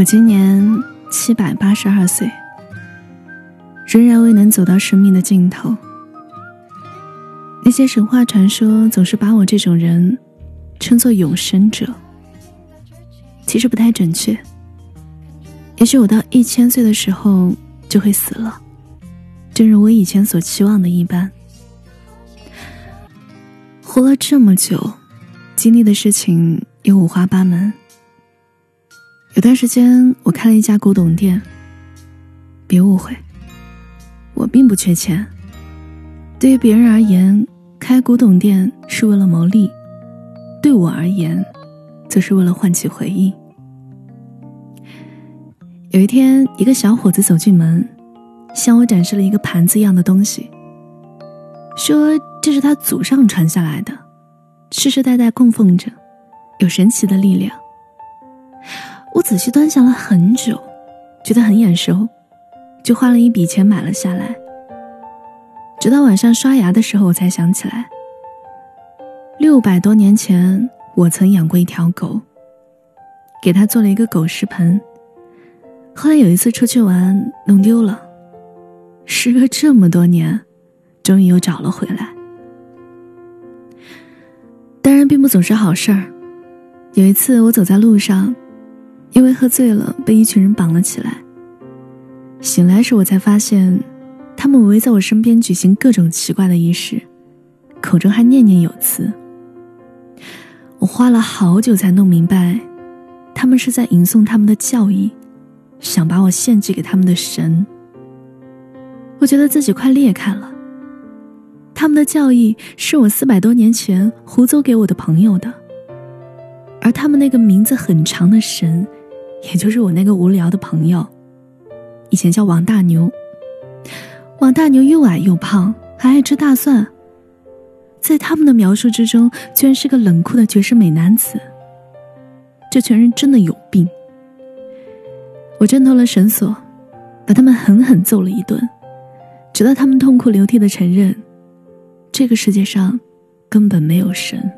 我今年七百八十二岁，仍然未能走到生命的尽头。那些神话传说总是把我这种人称作永生者，其实不太准确。也许我到一千岁的时候就会死了，正如我以前所期望的一般。活了这么久，经历的事情也五花八门。有段时间，我开了一家古董店。别误会，我并不缺钱。对于别人而言，开古董店是为了牟利；对我而言，则是为了唤起回忆。有一天，一个小伙子走进门，向我展示了一个盘子一样的东西，说这是他祖上传下来的，世世代代供奉着，有神奇的力量。我仔细端详了很久，觉得很眼熟，就花了一笔钱买了下来。直到晚上刷牙的时候，我才想起来，六百多年前我曾养过一条狗，给它做了一个狗食盆。后来有一次出去玩，弄丢了，时隔这么多年，终于又找了回来。当然，并不总是好事儿。有一次，我走在路上。因为喝醉了，被一群人绑了起来。醒来时，我才发现，他们围在我身边举行各种奇怪的仪式，口中还念念有词。我花了好久才弄明白，他们是在吟诵他们的教义，想把我献祭给他们的神。我觉得自己快裂开了。他们的教义是我四百多年前胡诌给我的朋友的，而他们那个名字很长的神。也就是我那个无聊的朋友，以前叫王大牛。王大牛又矮又胖，还爱吃大蒜。在他们的描述之中，居然是个冷酷的绝世美男子。这群人真的有病。我挣脱了绳索，把他们狠狠揍了一顿，直到他们痛哭流涕的承认，这个世界上根本没有神。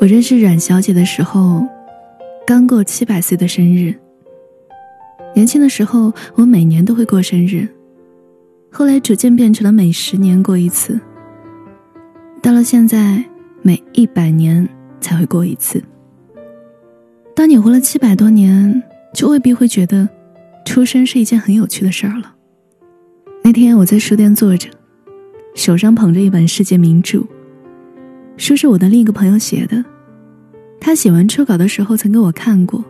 我认识阮小姐的时候，刚过七百岁的生日。年轻的时候，我每年都会过生日，后来逐渐变成了每十年过一次。到了现在，每一百年才会过一次。当你活了七百多年，就未必会觉得出生是一件很有趣的事儿了。那天我在书店坐着，手上捧着一本世界名著。书是我的另一个朋友写的，他写完初稿的时候曾给我看过。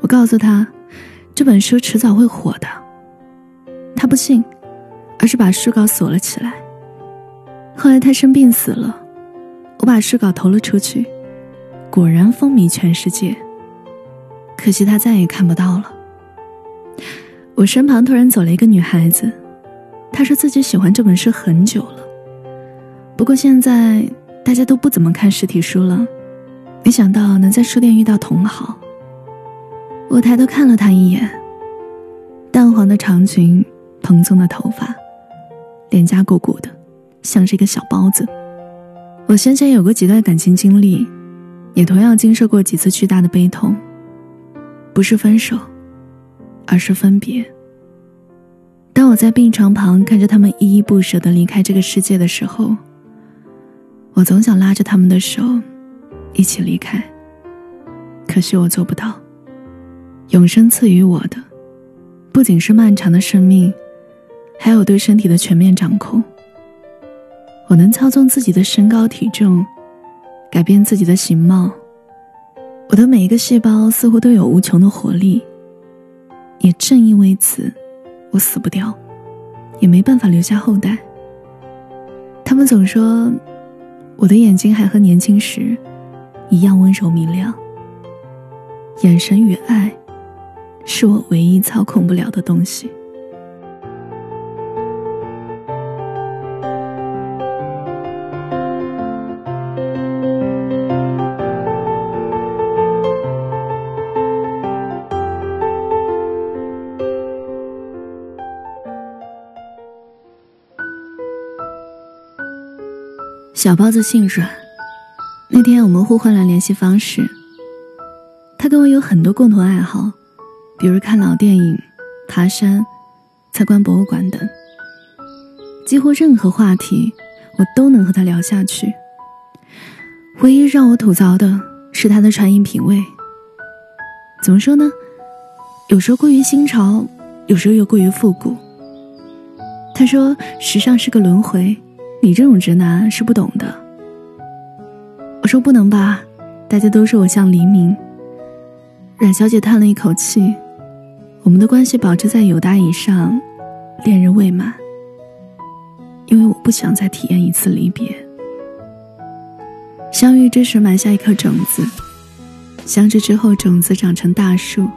我告诉他，这本书迟早会火的。他不信，而是把书稿锁了起来。后来他生病死了，我把书稿投了出去，果然风靡全世界。可惜他再也看不到了。我身旁突然走了一个女孩子，她说自己喜欢这本书很久了，不过现在。大家都不怎么看实体书了，没想到能在书店遇到同好。我抬头看了他一眼，淡黄的长裙，蓬松的头发，脸颊鼓鼓的，像是一个小包子。我先前有过几段感情经历，也同样经受过几次巨大的悲痛。不是分手，而是分别。当我在病床旁看着他们依依不舍的离开这个世界的时候。我总想拉着他们的手，一起离开。可惜我做不到。永生赐予我的，不仅是漫长的生命，还有对身体的全面掌控。我能操纵自己的身高体重，改变自己的形貌。我的每一个细胞似乎都有无穷的活力。也正因为此，我死不掉，也没办法留下后代。他们总说。我的眼睛还和年轻时一样温柔明亮，眼神与爱是我唯一操控不了的东西。小包子姓阮，那天我们互换了联系方式。他跟我有很多共同爱好，比如看老电影、爬山、参观博物馆等。几乎任何话题，我都能和他聊下去。唯一让我吐槽的是他的穿衣品味。怎么说呢？有时候过于新潮，有时候又过于复古。他说：“时尚是个轮回。”你这种直男是不懂的。我说不能吧，大家都说我像黎明。阮小姐叹了一口气，我们的关系保持在友达以上，恋人未满。因为我不想再体验一次离别。相遇之时埋下一颗种子，相知之后种子长成大树。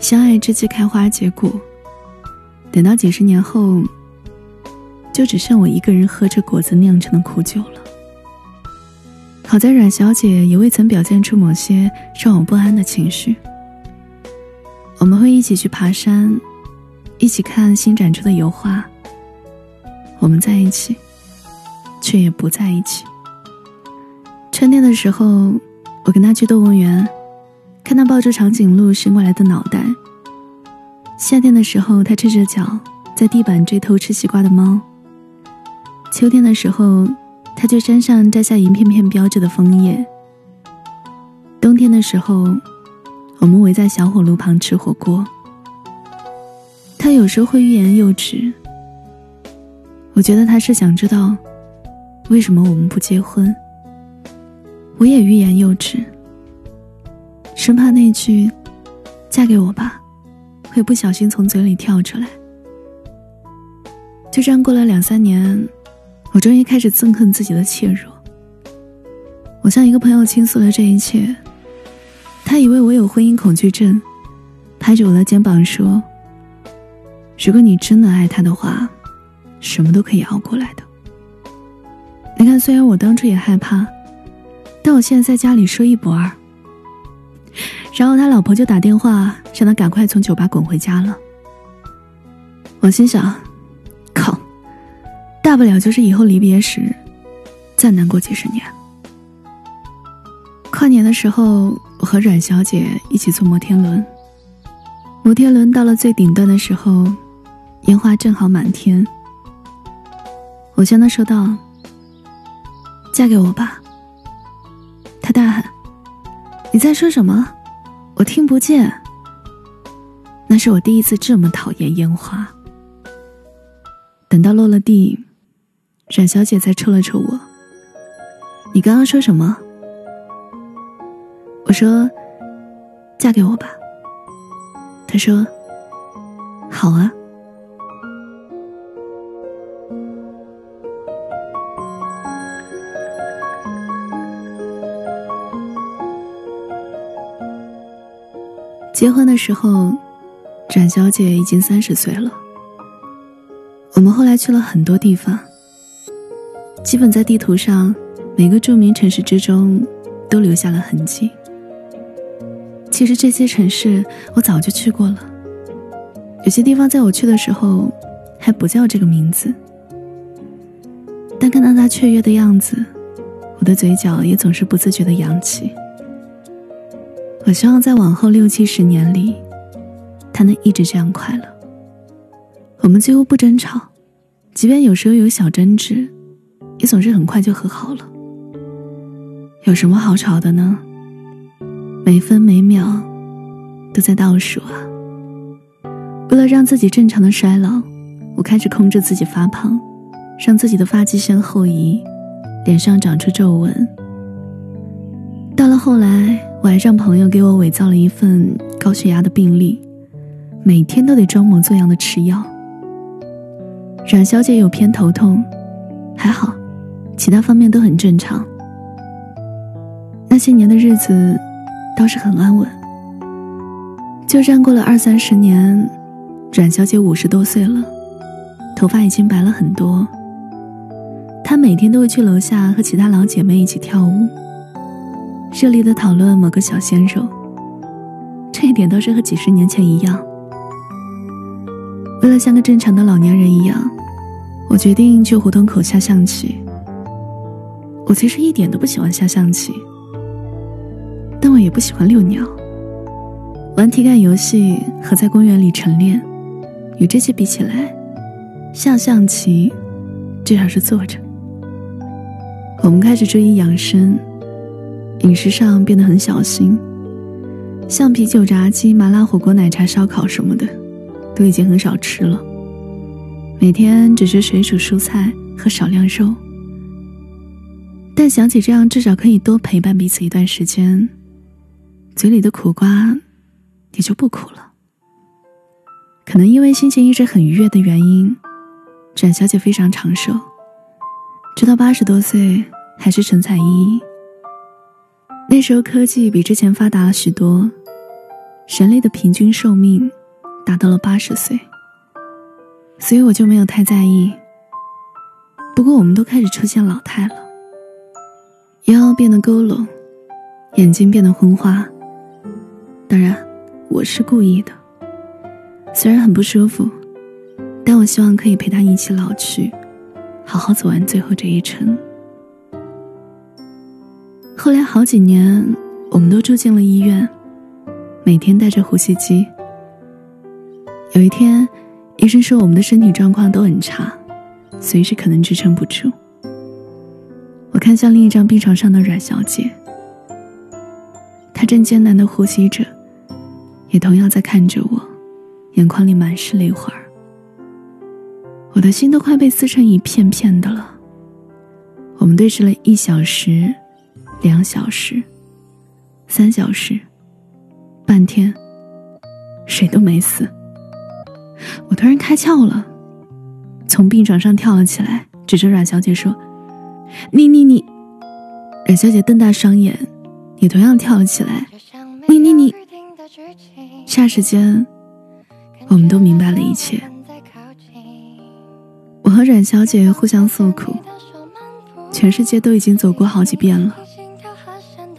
相爱之际开花结果，等到几十年后。就只剩我一个人喝着果子酿成的苦酒了。好在阮小姐也未曾表现出某些让我不安的情绪。我们会一起去爬山，一起看新展出的油画。我们在一起，却也不在一起。春天的时候，我跟她去动物园，看到抱着长颈鹿伸过来的脑袋。夏天的时候，她赤着脚在地板追偷吃西瓜的猫。秋天的时候，他去山上摘下一片片标着的枫叶。冬天的时候，我们围在小火炉旁吃火锅。他有时候会欲言又止。我觉得他是想知道，为什么我们不结婚。我也欲言又止，生怕那句“嫁给我吧”会不小心从嘴里跳出来。就这样过了两三年。我终于开始憎恨自己的怯弱。我向一个朋友倾诉了这一切，他以为我有婚姻恐惧症，拍着我的肩膀说：“如果你真的爱他的话，什么都可以熬过来的。”你看，虽然我当初也害怕，但我现在在家里说一不二。然后他老婆就打电话让他赶快从酒吧滚回家了。我心想。大不了就是以后离别时，再难过几十年。跨年的时候，我和阮小姐一起坐摩天轮。摩天轮到了最顶端的时候，烟花正好满天。我向她说道：“嫁给我吧。”她大喊：“你在说什么？我听不见。”那是我第一次这么讨厌烟花。等到落了地。冉小姐才抽了抽我。你刚刚说什么？我说：“嫁给我吧。”她说：“好啊。”结婚的时候，冉小姐已经三十岁了。我们后来去了很多地方。基本在地图上，每个著名城市之中，都留下了痕迹。其实这些城市我早就去过了，有些地方在我去的时候还不叫这个名字。但看到他雀跃的样子，我的嘴角也总是不自觉的扬起。我希望在往后六七十年里，他能一直这样快乐。我们几乎不争吵，即便有时候有小争执。也总是很快就和好了。有什么好吵的呢？每分每秒都在倒数啊！为了让自己正常的衰老，我开始控制自己发胖，让自己的发际线后移，脸上长出皱纹。到了后来，我还让朋友给我伪造了一份高血压的病历，每天都得装模作样的吃药。阮小姐有偏头痛，还好。其他方面都很正常。那些年的日子倒是很安稳。就这样过了二三十年，阮小姐五十多岁了，头发已经白了很多。她每天都会去楼下和其他老姐妹一起跳舞，热烈的讨论某个小鲜肉。这一点倒是和几十年前一样。为了像个正常的老年人一样，我决定去胡同口下象棋。我其实一点都不喜欢下象棋，但我也不喜欢遛鸟。玩体感游戏和在公园里晨练，与这些比起来，下象棋至少是坐着。我们开始注意养生，饮食上变得很小心，像啤酒、炸鸡、麻辣火锅、奶茶、烧烤什么的，都已经很少吃了。每天只吃水煮蔬菜和少量肉。但想起这样，至少可以多陪伴彼此一段时间，嘴里的苦瓜也就不苦了。可能因为心情一直很愉悦的原因，展小姐非常长寿，直到八十多岁还是神采奕奕。那时候科技比之前发达了许多，人类的平均寿命达到了八十岁，所以我就没有太在意。不过我们都开始出现老态了。腰变得佝偻，眼睛变得昏花。当然，我是故意的。虽然很不舒服，但我希望可以陪他一起老去，好好走完最后这一程。后来好几年，我们都住进了医院，每天带着呼吸机。有一天，医生说我们的身体状况都很差，随时可能支撑不住。我看向另一张病床上的阮小姐，她正艰难的呼吸着，也同样在看着我，眼眶里满是泪花我的心都快被撕成一片片的了。我们对视了一小时、两小时、三小时、半天，谁都没死。我突然开窍了，从病床上跳了起来，指着阮小姐说。你你你，冉小姐瞪大双眼，也同样跳了起来。你你你，霎时间，我们都明白了一切。我和冉小姐互相诉苦，全世界都已经走过好几遍了，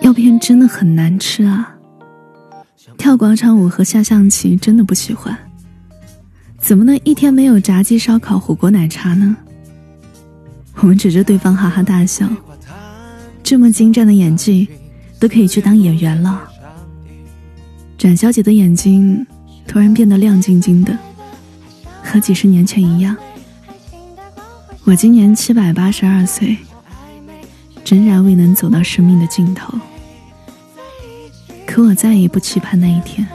药片真的很难吃啊。跳广场舞和下象棋真的不喜欢，怎么能一天没有炸鸡、烧烤、火锅、奶茶呢？我们指着对方哈哈大笑，这么精湛的演技，都可以去当演员了。展小姐的眼睛突然变得亮晶晶的，和几十年前一样。我今年七百八十二岁，仍然未能走到生命的尽头，可我再也不期盼那一天。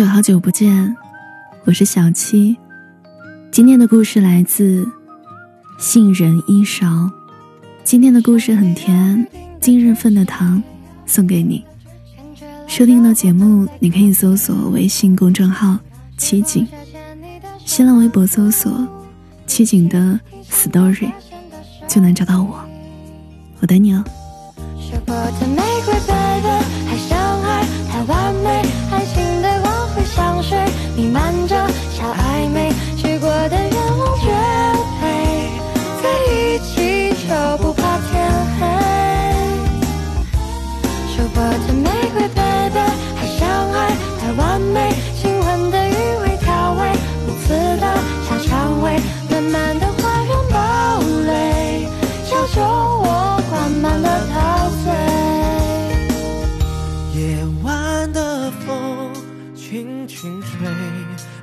久好久不见，我是小七。今天的故事来自杏仁一勺。今天的故事很甜，今日份的糖送给你。收听到节目，你可以搜索微信公众号“七景”，新浪微博搜索“七景”的 story，就能找到我。我等你哦。imán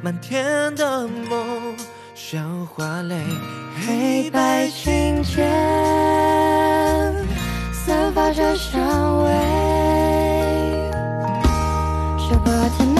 满天的梦像花蕾，黑白琴键散发着香味，舍不得。